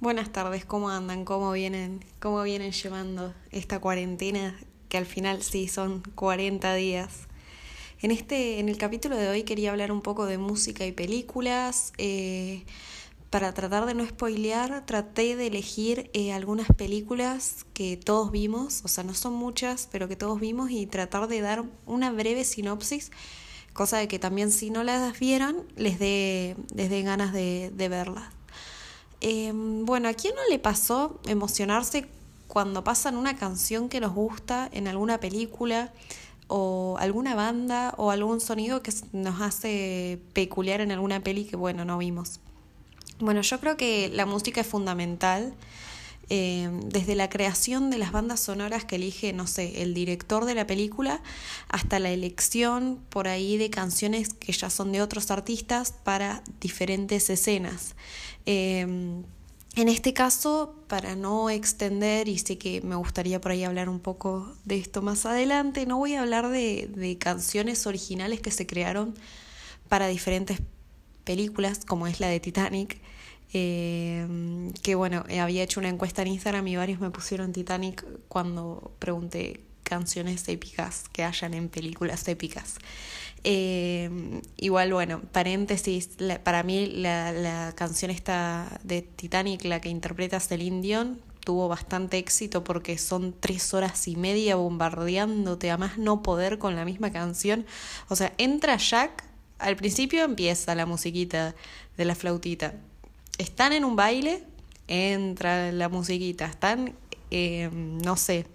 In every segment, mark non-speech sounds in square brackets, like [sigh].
Buenas tardes, ¿cómo andan? ¿Cómo vienen, cómo vienen llevando esta cuarentena? Que al final sí son 40 días. En este, en el capítulo de hoy quería hablar un poco de música y películas. Eh, para tratar de no spoilear, traté de elegir eh, algunas películas que todos vimos, o sea, no son muchas, pero que todos vimos, y tratar de dar una breve sinopsis, cosa de que también si no las vieran, les dé, les dé ganas de, de verlas. Em, bueno, ¿a quién no le pasó emocionarse cuando pasan una canción que nos gusta en alguna película o alguna banda o algún sonido que nos hace peculiar en alguna peli que, bueno, no vimos? Bueno, yo creo que la música es fundamental. Em, desde la creación de las bandas sonoras que elige, no sé, el director de la película, hasta la elección por ahí de canciones que ya son de otros artistas para diferentes escenas. Em, en este caso, para no extender, y sé que me gustaría por ahí hablar un poco de esto más adelante, no voy a hablar de, de canciones originales que se crearon para diferentes películas, como es la de Titanic, eh, que bueno, había hecho una encuesta en Instagram y varios me pusieron Titanic cuando pregunté canciones épicas que hayan en películas épicas. Eh, igual, bueno, paréntesis, para mí la, la, canción esta de Titanic, la que interpreta Celine Dion, tuvo bastante éxito porque son tres horas y media bombardeándote a más no poder con la misma canción. O sea, entra Jack, al principio empieza la musiquita de la flautita. Están en un baile, entra la musiquita. Están, eh, no sé,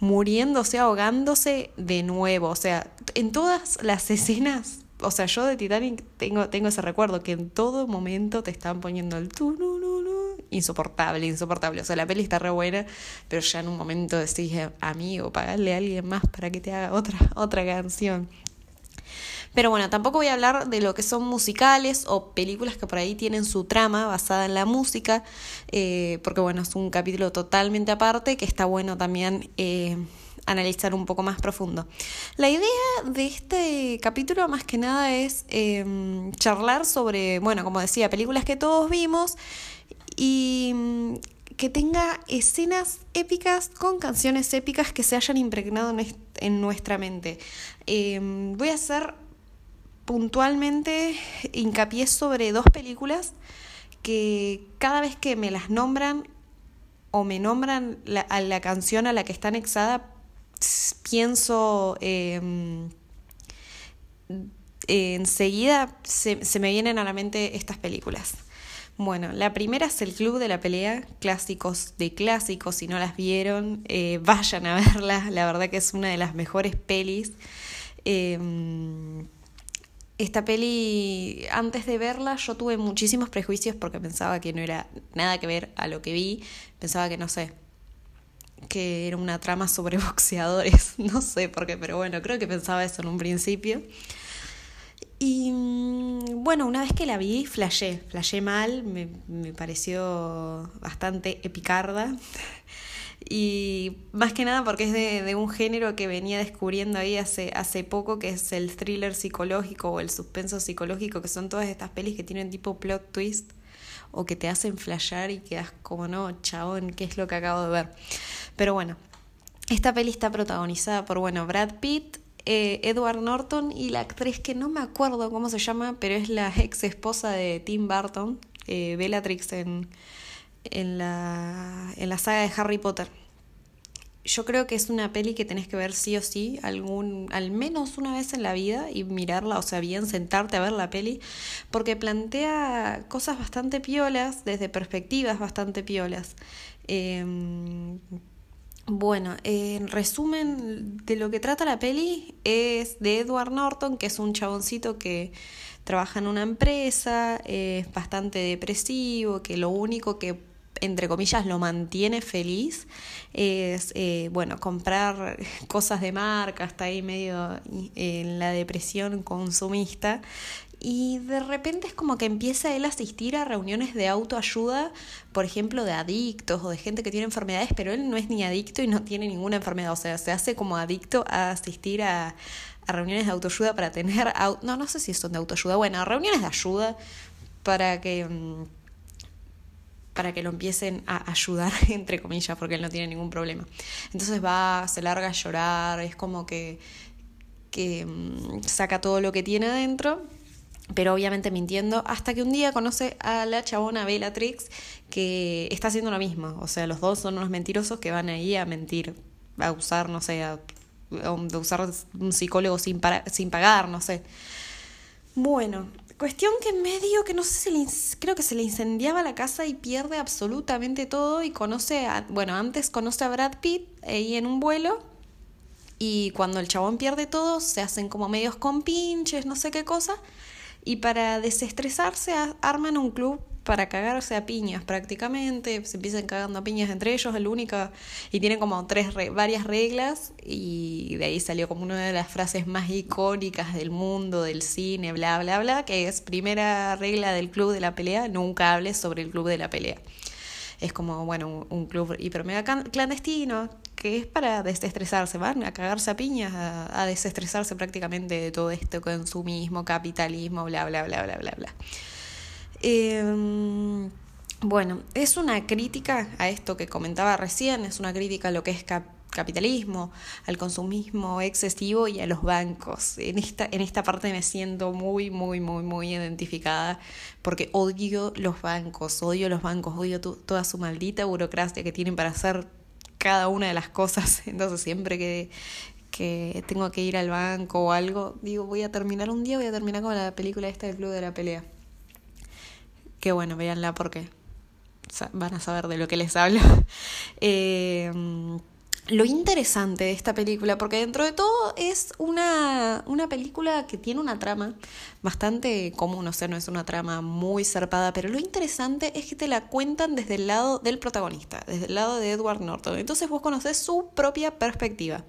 muriéndose, ahogándose de nuevo. O sea, en todas las escenas, o sea, yo de Titanic tengo, tengo ese recuerdo que en todo momento te están poniendo el tu, no, no, no, insoportable, insoportable. O sea, la peli está re buena, pero ya en un momento decís, amigo, pagarle a alguien más para que te haga otra, otra canción. Pero bueno, tampoco voy a hablar de lo que son musicales o películas que por ahí tienen su trama basada en la música, eh, porque bueno, es un capítulo totalmente aparte que está bueno también eh, analizar un poco más profundo. La idea de este capítulo más que nada es em, charlar sobre, bueno, como decía, películas que todos vimos y mm, que tenga escenas épicas con canciones épicas que se hayan impregnado en, nuestra mente. Em, voy a hacer puntualmente hincapié sobre dos películas que cada vez que me las nombran o me nombran la, a la canción a la que está anexada, pienso em, enseguida se, se me vienen a la mente estas películas. Bueno, la primera es el Club de la Pelea, clásicos de clásicos, si no las vieron, eh, vayan a [laughs] verla, la verdad que es una de las mejores pelis. Eh, esta peli, antes de verla, yo tuve muchísimos prejuicios porque pensaba que no era nada que ver a lo que vi. Pensaba que, no sé, que era una trama [laughs] sobre boxeadores. [laughs] No sé por qué, pero bueno, creo que pensaba eso en un principio. Y mm, bueno, una vez que la vi, flashé, flashé mal, me, me pareció bastante epicarda. [laughs] Y más que nada porque es de, de, un género que venía descubriendo ahí hace, hace poco, que es el thriller psicológico o el suspenso psicológico, que son todas estas pelis que tienen tipo plot twist o que te hacen flashear y quedas como, no, chabón, ¿qué es lo que acabo de ver? Pero bueno, esta peli está protagonizada por, bueno, Brad Pitt, eh, Edward Norton y la actriz que no me acuerdo cómo se llama, pero es la ex esposa de Tim Burton, eh, Bellatrix en en la, en la saga de Harry Potter. Yo creo que es una peli que tenés que ver sí o sí, algún, al menos una vez en la vida y mirarla, o sea, bien sentarte a ver la peli, porque plantea cosas bastante piolas, desde perspectivas bastante piolas. Em, bueno, en resumen de lo que trata la peli es de Edward Norton, que es un chaboncito que trabaja en una empresa, es bastante depresivo, que lo único que entre comillas, lo mantiene feliz es, eh, bueno, comprar [laughs] cosas de marca, está ahí medio en la depresión consumista. y de repente es como que empieza él a asistir a reuniones de autoayuda, por ejemplo, de adictos o de gente que tiene enfermedades, pero él no es ni adicto y no tiene ninguna enfermedad, o sea, se hace como adicto a asistir a, reuniones de autoayuda para tener, no, no sé si son de autoayuda, bueno, reuniones de ayuda para que mm, para que lo empiecen a ayudar, [laughs] entre comillas, porque él no tiene ningún problema. Entonces va, se larga a llorar, es como que, que mm, saca todo lo que tiene adentro, pero obviamente mintiendo, hasta que un día conoce a la chabona Bellatrix, que está haciendo lo mismo. O sea, los dos son unos mentirosos que van ahí a mentir, a usar, no sé, a, a usar un psicólogo sin, para, sin pagar, no sé. Bueno, Cuestión que medio, que no sé si creo que se le incendiaba la casa y pierde absolutamente todo y conoce a, bueno, antes conoce a Brad Pitt ahí en un vuelo y cuando el chabón pierde todo se hacen como medios con pinches, no sé qué cosa y para desestresarse arman un club para cagarse a piñas prácticamente, se empiezan cagando a piñas entre ellos, el único, y tienen como tres varias reglas, y de ahí salió como una de las frases más icónicas del mundo, del cine, bla, bla, bla, que es primera regla del club de la pelea, nunca hables sobre el club de la pelea. Es como, bueno, un, club hiper mega clandestino, que es para desestresarse, van a cagarse a piñas, a, a desestresarse prácticamente de todo esto, consumismo, capitalismo, bla, bla, bla, bla, bla, bla. Eh, bueno, es una crítica a esto que comentaba recién, es una crítica a lo que es capitalismo, al consumismo excesivo y a los bancos. En esta, en esta parte me siento muy, muy, muy, muy identificada porque odio los bancos, odio los bancos, odio toda su maldita burocracia que tienen para hacer cada una de las cosas. [laughs] Entonces siempre que, tengo que ir al banco o algo, digo, voy a terminar un día, voy a terminar con la película esta del Club de la Pelea. Qué bueno, véanla porque van a saber de lo que les hablo. [laughs] eh, lo interesante de esta película, porque dentro de todo es una, una película que tiene una trama bastante común, o sea, no es una trama muy zarpada, pero lo interesante es que te la cuentan desde el lado del protagonista, desde el lado de Edward Norton. Entonces vos conoces su propia perspectiva.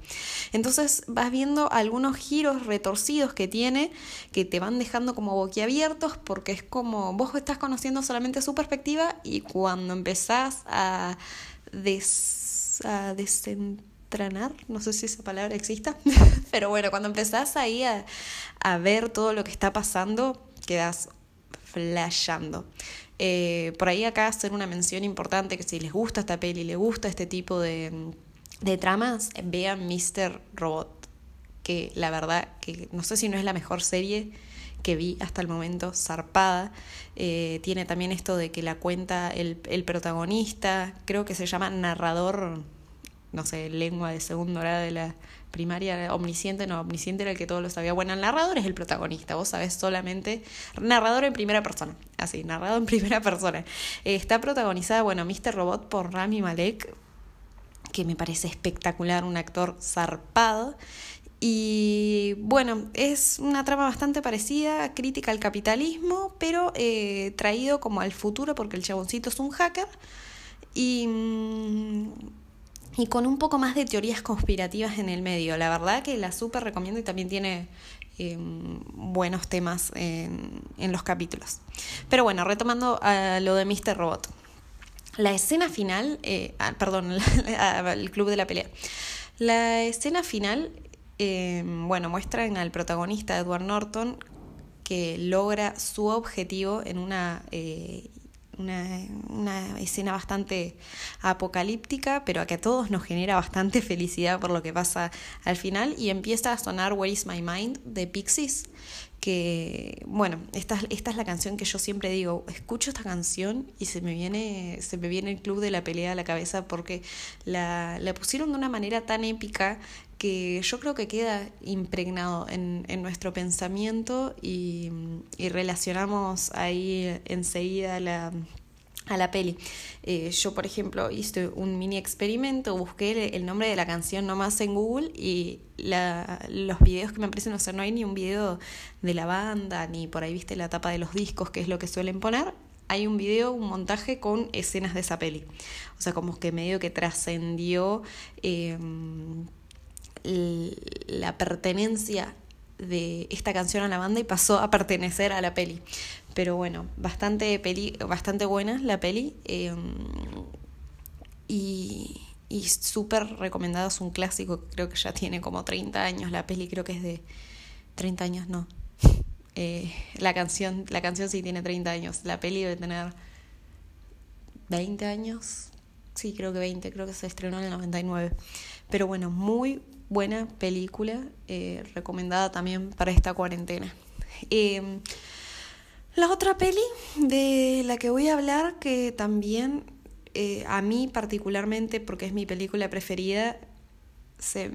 Entonces vas viendo algunos giros retorcidos que tiene, que te van dejando como boquiabiertos, porque es como vos estás conociendo solamente su perspectiva y cuando empezás a des a desentranar, no sé si esa palabra exista, [laughs] pero bueno, cuando empezás ahí a, a ver todo lo que está pasando, quedas flashando. Eh, por ahí acá hacer una mención importante que si les gusta esta peli, les gusta este tipo de, de tramas, vean Mr. Robot, que la verdad que no sé si no es la mejor serie que vi hasta el momento, zarpada. Eh, tiene también esto de que la cuenta el, el protagonista, creo que se llama narrador, no sé, lengua de segundo grado de la primaria, omnisciente, no, omnisciente era el que todo lo sabía. Bueno, el narrador es el protagonista, vos sabés solamente, narrador en primera persona, así, narrado en primera persona. Eh, está protagonizada, bueno, Mr. Robot por Rami Malek, que me parece espectacular, un actor zarpado. Y bueno, es una trama bastante parecida, crítica al capitalismo, pero eh, traído como al futuro porque el chaboncito es un hacker y, mm, y con un poco más de teorías conspirativas en el medio. La verdad que la súper recomiendo y también tiene em, buenos temas en, en los capítulos. Pero bueno, retomando a lo de Mr. Robot. La escena final, eh, ah, perdón, [laughs] el club de la pelea. La escena final eh, bueno, muestran al protagonista Edward Norton que logra su objetivo en una, eh, una, escena bastante apocalíptica, pero que a todos nos genera bastante [laughs] felicidad por lo que pasa al final y empieza a sonar Where is My Mind de Pixies, que bueno, esta, esta es la canción que yo siempre digo, escucho esta canción y se me viene, se me viene el club de la pelea a la cabeza porque la, la pusieron de una manera tan épica que yo creo que queda impregnado en, en nuestro pensamiento y, y, relacionamos ahí enseguida la, a la peli. Eh, yo, por ejemplo, hice un mini experimento, busqué el nombre de la canción nomás en Google y la, los videos que me aparecen, o sea, no hay ni un video de la banda, ni por ahí viste la tapa de los discos, que es lo que suelen poner. Hay un video, un montaje con escenas de esa peli. O sea, como que medio que trascendió. Eh, la pertenencia de esta canción a la banda y pasó a pertenecer a la peli. Pero bueno, bastante, peli, bastante buena la peli. Em, y, y súper recomendada, es un clásico, creo que ya tiene como 30 años la peli, creo que es de 30 años, no. [laughs] Eh, la canción, la canción sí tiene 30 años, la peli debe tener 20 años, sí, creo que 20, creo que se estrenó en el 99. Pero bueno, muy buena película, eh, recomendada también para esta cuarentena. Eh, la otra peli de la que voy a hablar, que también eh, a mí particularmente, porque es mi película preferida, se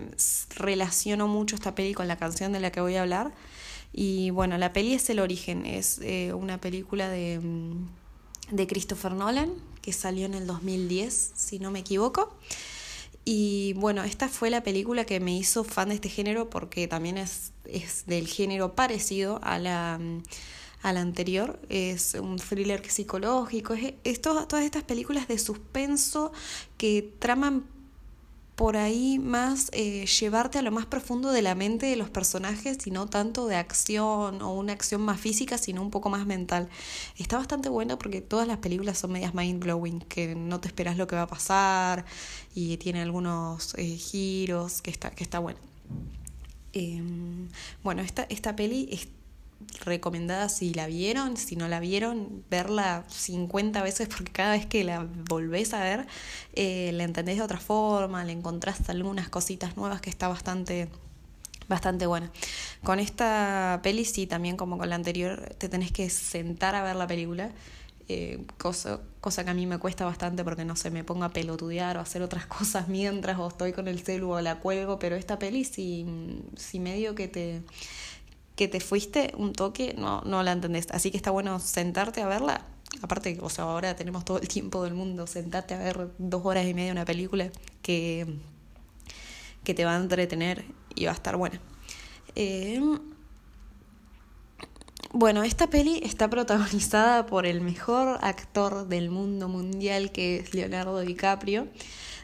relaciono mucho esta peli con la canción de la que voy a hablar. Y bueno, la peli es El Origen, es una película de, mm, de Christopher Nolan, que salió en el 2010, si no me equivoco. Y bueno, esta fue la película que me hizo fan de este género porque también es, es del género parecido a la, a la anterior. Es un thriller psicológico. Es todas estas películas de suspenso que traman por ahí más eh, llevarte a lo más profundo de la mente de los personajes y no tanto de acción o una acción más física, sino un poco más mental. Está bastante bueno porque todas las películas son medias mind blowing, que no te esperas lo que va a pasar y tiene algunos eh, giros que está, que está bueno. Em, bueno, esta, esta peli recomendada si la vieron, si no la vieron, verla 50 veces porque cada vez que la volvés a ver eh, la entendés de otra forma, le encontrás algunas cositas nuevas que está bastante bastante buena. Con esta peli sí, también como con la anterior, te tenés que sentar a ver la película. Eh, cosa, cosa que a mí me cuesta bastante porque no sé, me pongo a pelotudear o hacer otras [laughs] cosas mientras o estoy con el celu o la cuelgo, pero esta peli sí, sí medio que te, te fuiste un toque, no, no la entendés. Así que está bueno sentarte a verla. Aparte, o sea, ahora tenemos todo el tiempo del mundo, sentarte a ver dos horas y media una película que, que te va a entretener y va a estar buena. Eh, bueno, esta peli está protagonizada por el mejor actor del mundo mundial que es Leonardo DiCaprio.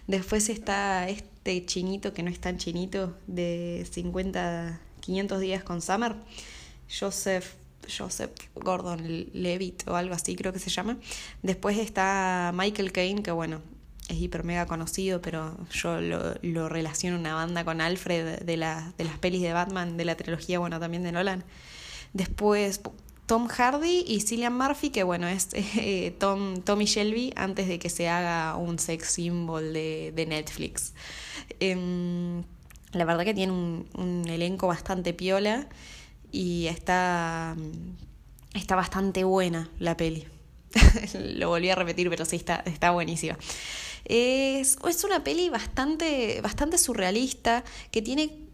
Después está este chinito que no es tan chinito de 50 500 días con Summer, Joseph, Joseph Gordon Levitt o algo así creo que se llama. Después está Michael Caine, que bueno, es hiper mega conocido, pero yo lo, lo relaciono una banda con Alfred de, la, de las pelis de Batman, de la trilogía, bueno, también de Nolan. Después Tom Hardy y Cillian Murphy, que bueno, es [laughs] eh, Tom, Tommy Shelby antes de que se haga un sex symbol de, de Netflix. Em, la verdad que tiene un, elenco bastante piola y está, está bastante buena la peli. [laughs] Lo volví a repetir, pero sí, está, está buenísima. Es, es una peli bastante, bastante surrealista que tiene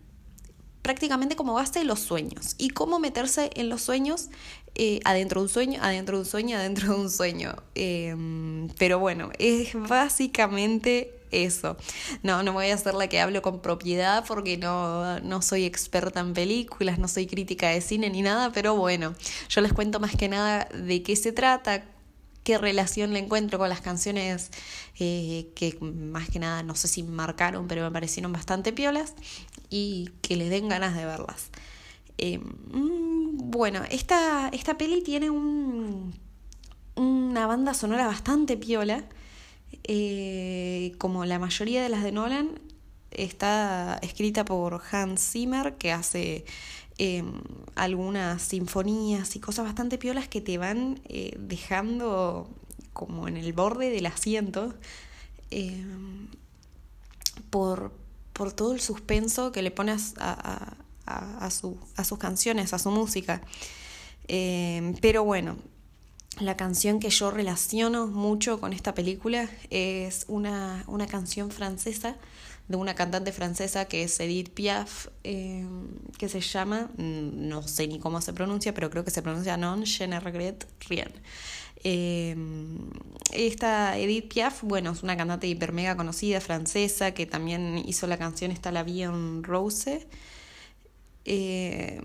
prácticamente como base los sueños y cómo meterse en los sueños eh, adentro de un sueño, adentro de un sueño, adentro de un sueño. Em, pero bueno, es básicamente eso. No, no voy a hacer la que hablo con propiedad porque no, no soy experta en películas, no soy crítica de cine ni nada, pero bueno, yo les cuento más que nada de qué se trata, qué relación le encuentro con las canciones eh, que más que nada no sé si marcaron, pero me parecieron bastante piolas y que les den ganas de verlas. Eh, bueno, esta, esta peli tiene un, una banda sonora bastante piola. Eh, como la mayoría de las de Nolan, está escrita por Hans Zimmer, que hace em, algunas sinfonías y cosas bastante piolas que te van eh, dejando como en el borde del asiento em, por, por, todo el suspenso que le pones a, a, a, su, a sus canciones, a su música. Em, pero bueno, la canción que yo relaciono mucho con esta película es una, una canción francesa de una cantante francesa que es Edith Piaf, eh, que se llama, mm, no sé ni cómo se pronuncia, pero creo que se pronuncia Non, je ne regrette rien. Eh, esta Edith Piaf, bueno, es una cantante hiper mega conocida francesa que también hizo la canción Está la vie en rose. Eh,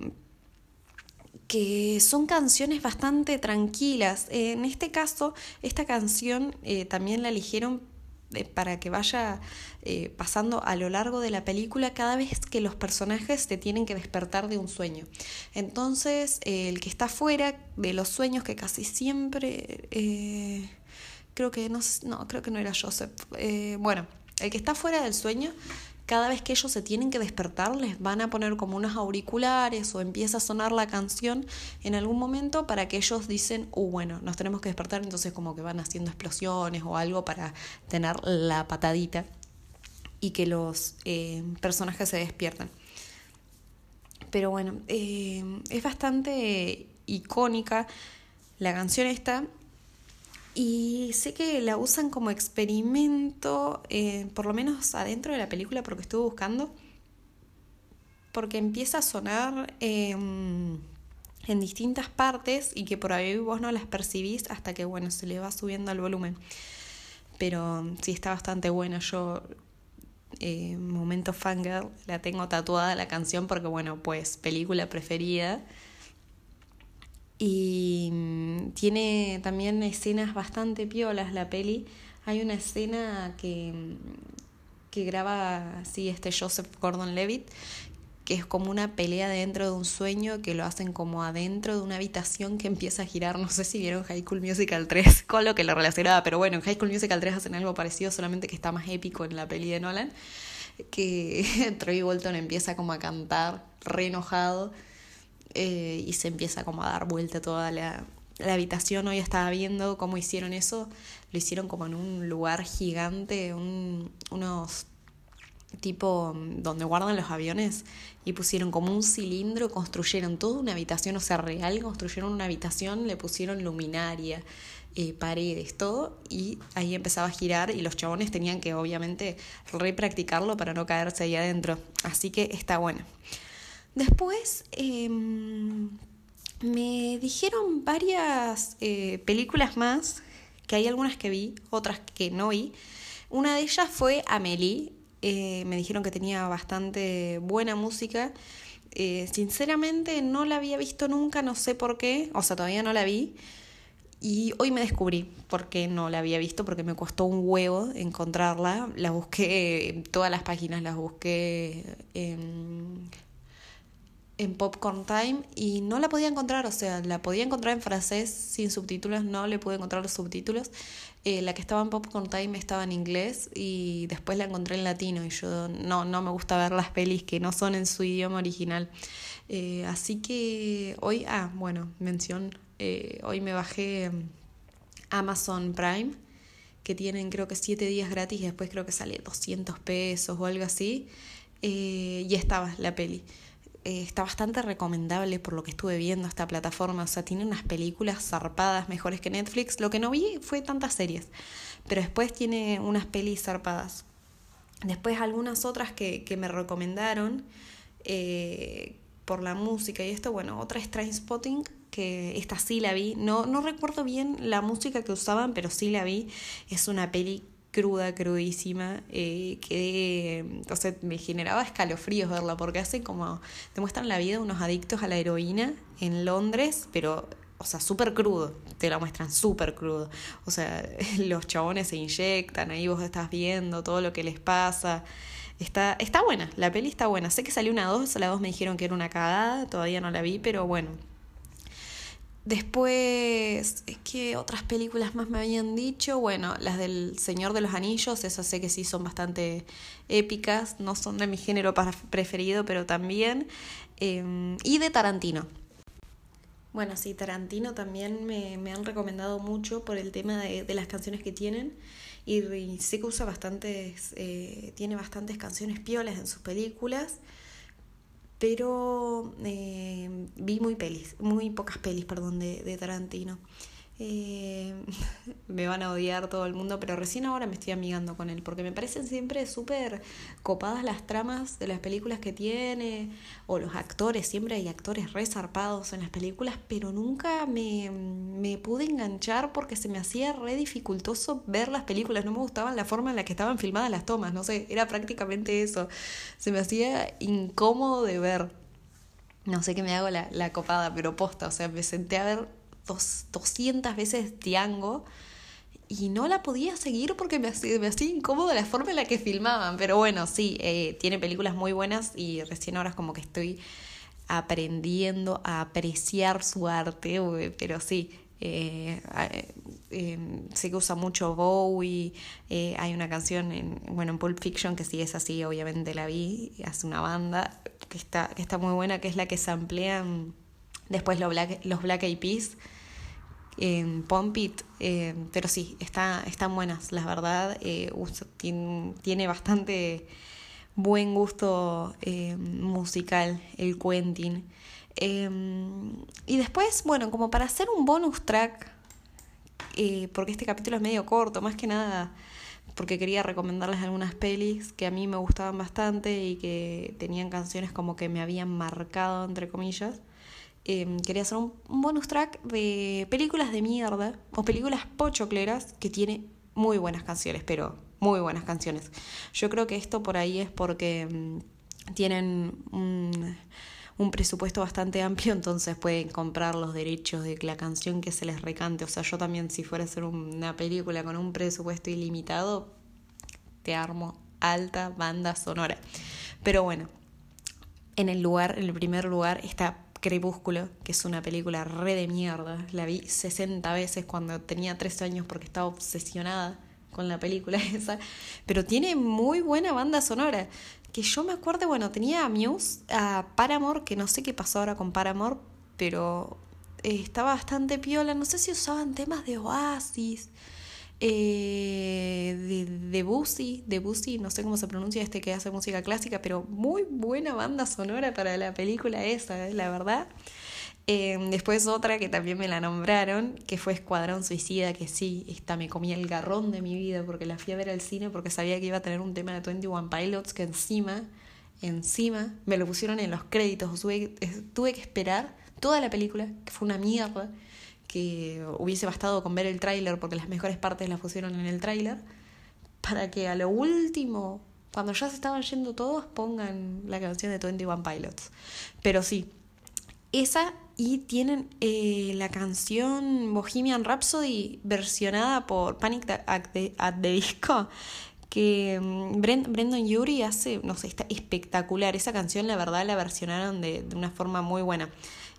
que son canciones bastante tranquilas. En este caso, esta canción eh, también la eligieron para que vaya eh, pasando a lo largo de la película cada vez que los personajes se tienen que despertar de un sueño. Entonces, el que está fuera de los sueños, que casi siempre, eh, creo que no, no, creo que no era Joseph, eh, bueno, el que está fuera del sueño cada vez que ellos se tienen que despertar les van a poner como unos auriculares o empieza a sonar la canción en algún momento para que ellos dicen, uh, bueno, nos tenemos que despertar, entonces como que van haciendo explosiones o algo para tener la patadita y que los eh, personajes se despiertan. Pero bueno, eh, es bastante icónica la canción esta y sé que la usan como experimento, eh, por lo menos adentro de la película, porque estuve buscando, porque empieza a sonar em, en distintas partes y que por ahí vos no las percibís hasta que, bueno, se le va subiendo el volumen. Pero sí está bastante buena. Yo, eh, momento fangirl, la tengo tatuada la canción porque, bueno, pues película preferida. Y mm, tiene también escenas bastante piolas la peli. Hay una escena que, mm, que graba así este Joseph Gordon Levitt, que es como una pelea dentro de un sueño que lo hacen como adentro de una habitación que empieza a girar. No sé si vieron High School Musical 3 [laughs] con lo que lo relacionaba, pero bueno, en High School Musical 3 hacen algo parecido, solamente que está más épico en la peli de Nolan. Que [laughs] Troy Bolton empieza como a cantar re enojado eh, y se empieza como a dar vuelta toda la, la habitación. Hoy estaba viendo cómo hicieron eso. Lo hicieron como en un lugar gigante, un, unos tipo donde guardan los aviones y pusieron como un cilindro, construyeron toda una habitación, o sea, real, construyeron una habitación, le pusieron luminaria, eh, paredes, todo, y ahí empezaba a girar y los chabones tenían que obviamente repracticarlo para no caerse ahí adentro. Así que está bueno. Después em, me dijeron varias eh, películas más, que hay algunas que vi, otras que no vi. Una de ellas fue Amelie. Eh, me dijeron que tenía bastante buena música. Eh, sinceramente no la había visto nunca, no sé por qué, o sea, todavía no la vi. Y hoy me descubrí porque no la había visto, porque me costó un huevo encontrarla. La busqué en todas las páginas, las busqué en en Popcorn Time y no la podía encontrar, o sea, la podía encontrar en francés sin subtítulos, no le pude encontrar los subtítulos. Eh, la que estaba en Popcorn Time estaba en inglés y después la encontré en latino y yo no, no me gusta ver las pelis que no son en su idioma original. Eh, así que hoy, ah, bueno, mención, eh, hoy me bajé Amazon Prime que tienen creo que 7 días gratis y después creo que sale 200 pesos o algo así. y estaba la peli. Eh, está bastante recomendable por lo que estuve viendo esta plataforma. O sea, tiene unas películas zarpadas mejores que Netflix. Lo que no vi fue tantas series, pero después tiene unas pelis zarpadas. Después algunas otras que, que me recomendaron eh, por la música y esto, bueno, otra es Spotting que esta sí la vi. No, no recuerdo bien la música que usaban, pero sí la vi. Es una peli cruda, crudísima, eh, que entonces me generaba escalofríos verla, porque hace como, te muestran la vida unos adictos a la heroína en Londres, pero, o sea, súper crudo, te la muestran súper crudo, o sea, [laughs] los chabones se inyectan, ahí vos estás viendo todo lo que les pasa. Está, está buena, la peli está buena. Sé que salió una 2, la 2 me dijeron que era una cagada, todavía no la vi, pero bueno, Después, ¿qué otras películas más me habían dicho? Bueno, las del Señor de los Anillos, esas sé que sí son bastante épicas, no son de mi género preferido, pero también. Em, y de Tarantino. Bueno, sí, Tarantino también me, me han recomendado mucho por el tema de, las canciones que tienen. Y, sé que usa bastantes, eh, tiene bastantes canciones piolas en sus películas pero eh, vi muy pelis, muy pocas pelis, perdón, de, de Tarantino. Eh, [laughs] me van a odiar todo el mundo, pero recién ahora me estoy amigando con él, porque me parecen siempre súper copadas las tramas de las películas que tiene, o los actores, siempre hay actores resarpados en las películas, pero nunca me, me pude enganchar porque se me hacía re dificultoso ver las películas, no me gustaban la forma en la que estaban filmadas las tomas, no sé, era prácticamente eso, se me hacía incómodo de ver. No sé qué me hago la, la copada, pero posta, o sea, me senté a ver dos, 200 veces Tiango y no la podía seguir porque me hacía, me hacía incómodo la forma en la que filmaban. Pero bueno, sí, eh, tiene películas muy buenas y recién ahora es como que estoy aprendiendo a apreciar su arte, pero sí, eh, eh, sé que usa mucho Bowie, eh, hay una canción en, bueno, en Pulp Fiction que si es así, obviamente la vi, hace una banda que está, que está muy buena, que es la que se amplían después los Black, los Black Eyed Peas en Pump It, eh, pero sí, está, están buenas, la verdad, eh, tiene, bastante buen gusto eh, musical el Quentin. y después, bueno, como para hacer un bonus track, porque este capítulo es medio corto, más que nada porque quería recomendarles algunas pelis que a mí me gustaban bastante y que tenían canciones como que me habían marcado, entre comillas. Em, quería hacer un, bonus track de películas de mierda o películas pochocleras que tiene muy buenas canciones, pero muy buenas canciones. Yo creo que esto por ahí es porque em, tienen un, un, presupuesto bastante amplio, entonces pueden comprar los derechos de la canción que se les recante. O sea, yo también si fuera a hacer una película con un presupuesto ilimitado, te armo alta banda sonora. Pero bueno, en el lugar, en el primer lugar está Crepúsculo, que es una película re de mierda. La vi 60 veces cuando tenía 13 años porque estaba obsesionada con la película [laughs] esa. Pero tiene muy buena banda sonora. Que yo me acuerdo, bueno, tenía a Muse, a Paramore, que no sé qué pasó ahora con Paramore, pero eh, estaba bastante piola. No sé si usaban temas de Oasis eh, de, de de no sé cómo se pronuncia este que hace música clásica, pero muy buena banda sonora para la película esa, eh, la verdad. Em, después otra que también me la nombraron, que fue Escuadrón Suicida, que sí, esta me comía el garrón de mi vida porque la fui a ver al cine porque sabía que iba a tener un tema de 21 Pilots que encima, encima, me lo pusieron en los créditos. Tuve, tuve que esperar toda la película, que fue una mierda que hubiese bastado con ver el tráiler, porque las mejores partes las pusieron en el tráiler, para que a lo último, cuando ya se estaban yendo todos, pongan la canción de 21 Pilots. Pero sí, esa y tienen eh, la canción Bohemian Rhapsody versionada por Panic at the, Disco que mm, Brendan Yuri hace, no sé, está espectacular. Esa canción, la verdad, la versionaron de, de una forma muy buena.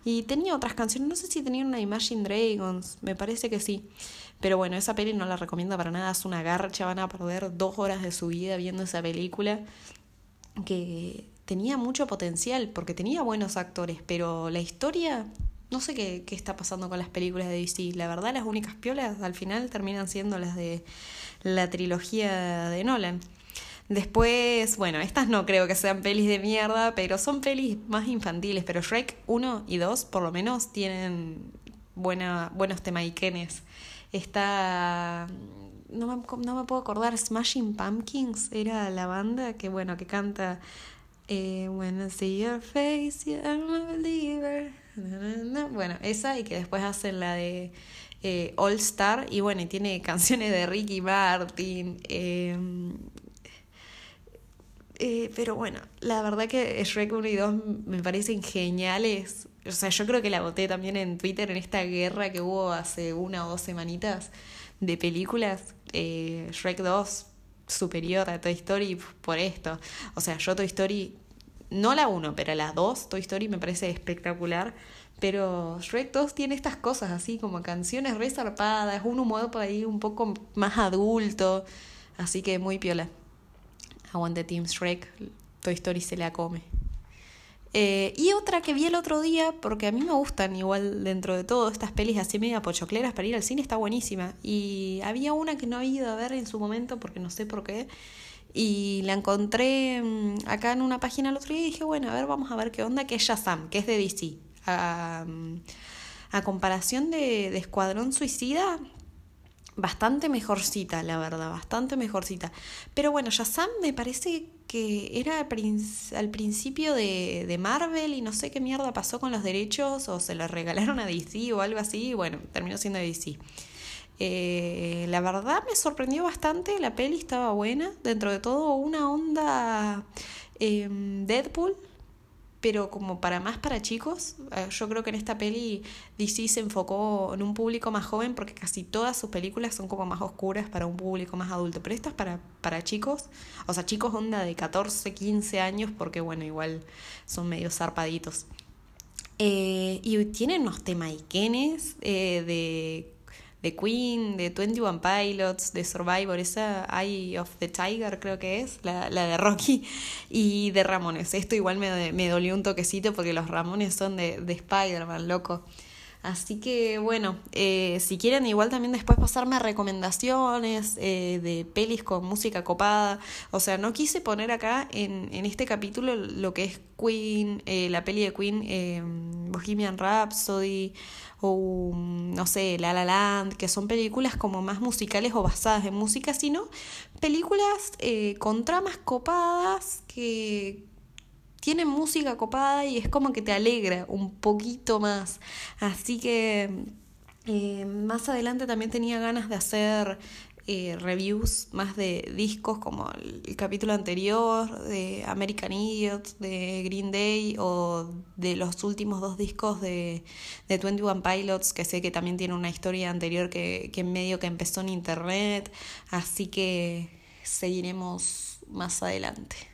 Y tenía otras canciones, no sé si tenía una Imagine Dragons, me parece que sí. Pero bueno, esa peli no la recomiendo para nada, es una garcha, van a perder dos horas de su vida viendo esa película que tenía mucho potencial porque tenía buenos actores, pero la historia, no sé qué, qué está pasando con las películas de DC. La verdad, las únicas piolas al final terminan siendo las de la trilogía de Nolan. Después, bueno, estas no creo que sean pelis de mierda, pero son pelis más infantiles. Pero Shrek 1 y 2 por lo menos tienen buena, buenos temaiquenes. Está... No me, no me puedo acordar, Smashing Pumpkins era la banda que, bueno, que canta... Eh, When I see your face, I'm a believer. Bueno, esa y que después hacen la de eh, All Star y bueno, y tiene [laughs] canciones de Ricky Martin, eh, eh, pero bueno, la verdad que Shrek 1 y 2 me parecen geniales. O sea, yo creo que la voté también en Twitter en esta guerra que hubo hace una o dos semanitas de películas. Eh, Shrek 2 superior a Toy Story por esto. O sea, yo Toy Story, no la 1, pero la 2, Toy Story me parece espectacular. Pero Shrek 2 tiene estas cosas así como canciones resarpadas, un humor por ahí un poco más adulto. Así que muy piola. Aguante Team Shrek, Toy Story se la come. Eh, y otra que vi el otro día, porque a mí me gustan igual dentro de todo estas pelis así media pochocleras para ir al cine, está buenísima. Y había una que no había ido a ver en su momento porque no sé por qué. Y la encontré mm, acá en una página el otro día y dije, bueno, a ver, vamos a ver qué onda, que es Shazam, que es de DC. A, mm, a comparación de, de Escuadrón Suicida, bastante mejorcita, la verdad, bastante mejorcita. Pero bueno, Shazam me parece que era al principio de, de, Marvel y no sé qué mierda pasó con los derechos o se los regalaron a DC o algo así y bueno, terminó siendo DC. Eh, la verdad me sorprendió bastante, la peli estaba buena, dentro de todo una onda em, Deadpool, pero como para más para chicos. Eh, yo creo que en esta peli DC se enfocó en un público más joven porque casi todas sus películas son como más oscuras para un público más adulto, pero esta es para, para chicos, o sea, chicos onda de 14, 15 años porque bueno, igual son medio zarpaditos. Eh, y tienen unos temaiquenes eh, de de Queen, de 21 Pilots, de Survivor, esa Eye of the Tiger creo que es, la, la de Rocky, [laughs] y de Ramones. Esto igual me, me dolió un toquecito porque los Ramones son de, de Spider-Man, loco. Así que bueno, eh, si quieren igual también después pasarme recomendaciones eh, de pelis con música copada. O sea, no quise poner acá en, en este capítulo lo que es Queen, eh, la peli de Queen, Bohemian Rhapsody o no sé, La La Land, que son películas como más musicales o basadas en música, sino películas con tramas copadas que tiene música copada y es como que te alegra un poquito más. Así que eh, más adelante también tenía ganas de hacer eh, reviews más de discos como el, capítulo anterior de American Idiot, de Green Day o de los últimos dos discos de, de 21 Pilots, que sé que también tiene una historia anterior que, que medio que empezó en internet. Así que seguiremos más adelante.